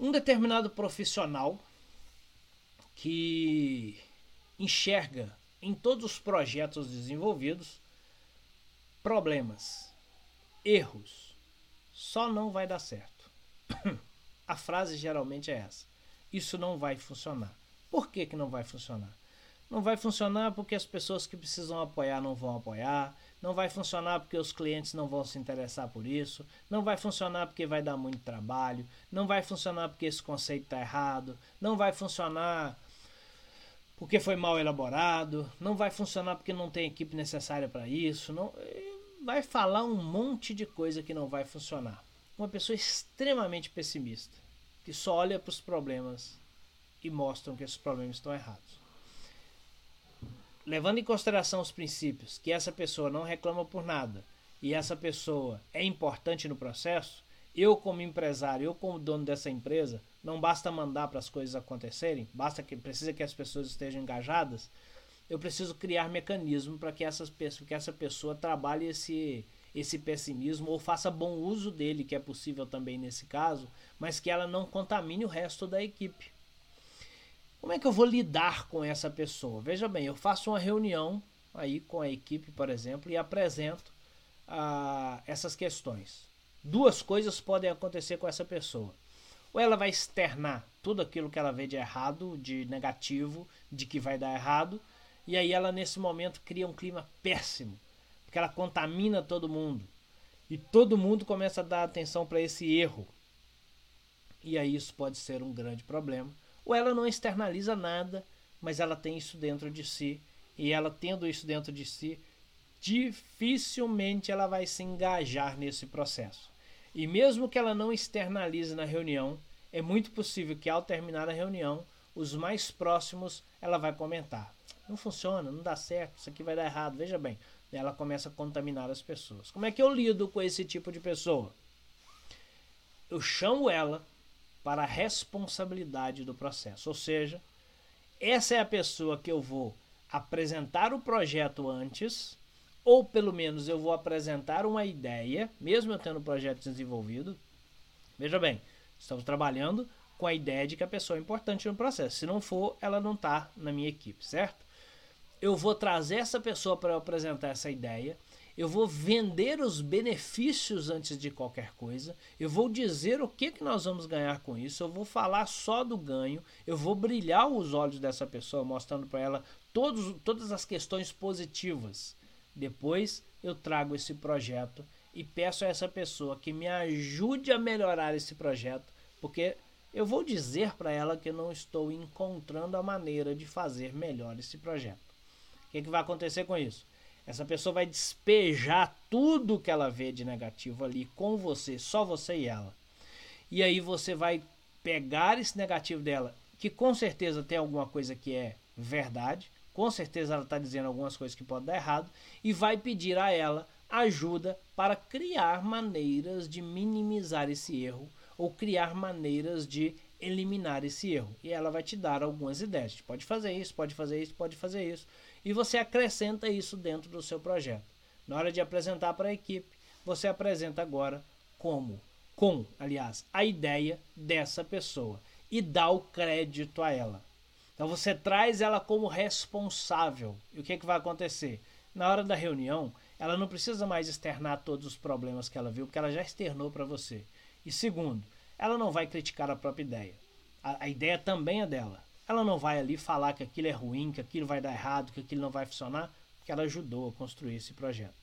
Um determinado profissional que enxerga em todos os projetos desenvolvidos problemas, erros, só não vai dar certo. A frase geralmente é essa: isso não vai funcionar. Por que, que não vai funcionar? Não vai funcionar porque as pessoas que precisam apoiar não vão apoiar, não vai funcionar porque os clientes não vão se interessar por isso, não vai funcionar porque vai dar muito trabalho, não vai funcionar porque esse conceito está errado, não vai funcionar porque foi mal elaborado, não vai funcionar porque não tem equipe necessária para isso, não vai falar um monte de coisa que não vai funcionar. Uma pessoa extremamente pessimista, que só olha para os problemas e mostram que esses problemas estão errados. Levando em consideração os princípios, que essa pessoa não reclama por nada e essa pessoa é importante no processo, eu como empresário, eu como dono dessa empresa, não basta mandar para as coisas acontecerem, basta que precisa que as pessoas estejam engajadas. Eu preciso criar mecanismo para que, que essa pessoa trabalhe esse, esse pessimismo ou faça bom uso dele, que é possível também nesse caso, mas que ela não contamine o resto da equipe. Como é que eu vou lidar com essa pessoa? Veja bem, eu faço uma reunião aí com a equipe, por exemplo, e apresento ah, essas questões. Duas coisas podem acontecer com essa pessoa. Ou ela vai externar tudo aquilo que ela vê de errado, de negativo, de que vai dar errado, e aí ela nesse momento cria um clima péssimo, porque ela contamina todo mundo. E todo mundo começa a dar atenção para esse erro. E aí isso pode ser um grande problema. Ou ela não externaliza nada, mas ela tem isso dentro de si, e ela tendo isso dentro de si, dificilmente ela vai se engajar nesse processo. E mesmo que ela não externalize na reunião, é muito possível que ao terminar a reunião, os mais próximos ela vai comentar: não funciona, não dá certo, isso aqui vai dar errado. Veja bem, ela começa a contaminar as pessoas. Como é que eu lido com esse tipo de pessoa? Eu chamo ela para a responsabilidade do processo, ou seja, essa é a pessoa que eu vou apresentar o projeto antes ou pelo menos eu vou apresentar uma ideia, mesmo eu tendo o projeto desenvolvido. Veja bem, estamos trabalhando com a ideia de que a pessoa é importante no processo. Se não for, ela não está na minha equipe, certo? Eu vou trazer essa pessoa para apresentar essa ideia. Eu vou vender os benefícios antes de qualquer coisa. Eu vou dizer o que, que nós vamos ganhar com isso. Eu vou falar só do ganho. Eu vou brilhar os olhos dessa pessoa, mostrando para ela todos, todas as questões positivas depois eu trago esse projeto e peço a essa pessoa que me ajude a melhorar esse projeto, porque eu vou dizer para ela que eu não estou encontrando a maneira de fazer melhor esse projeto. O que, que vai acontecer com isso? Essa pessoa vai despejar tudo que ela vê de negativo ali com você, só você e ela. E aí você vai pegar esse negativo dela, que com certeza tem alguma coisa que é verdade, com certeza ela está dizendo algumas coisas que podem dar errado e vai pedir a ela ajuda para criar maneiras de minimizar esse erro ou criar maneiras de eliminar esse erro. E ela vai te dar algumas ideias. Pode fazer isso, pode fazer isso, pode fazer isso. E você acrescenta isso dentro do seu projeto. Na hora de apresentar para a equipe, você apresenta agora como, com, aliás, a ideia dessa pessoa e dá o crédito a ela. Então você traz ela como responsável. E o que, que vai acontecer? Na hora da reunião, ela não precisa mais externar todos os problemas que ela viu, porque ela já externou para você. E segundo, ela não vai criticar a própria ideia. A, a, ideia também é dela. Ela não vai ali falar que aquilo é ruim, que aquilo vai dar errado, que aquilo não vai funcionar, porque ela ajudou a construir esse projeto.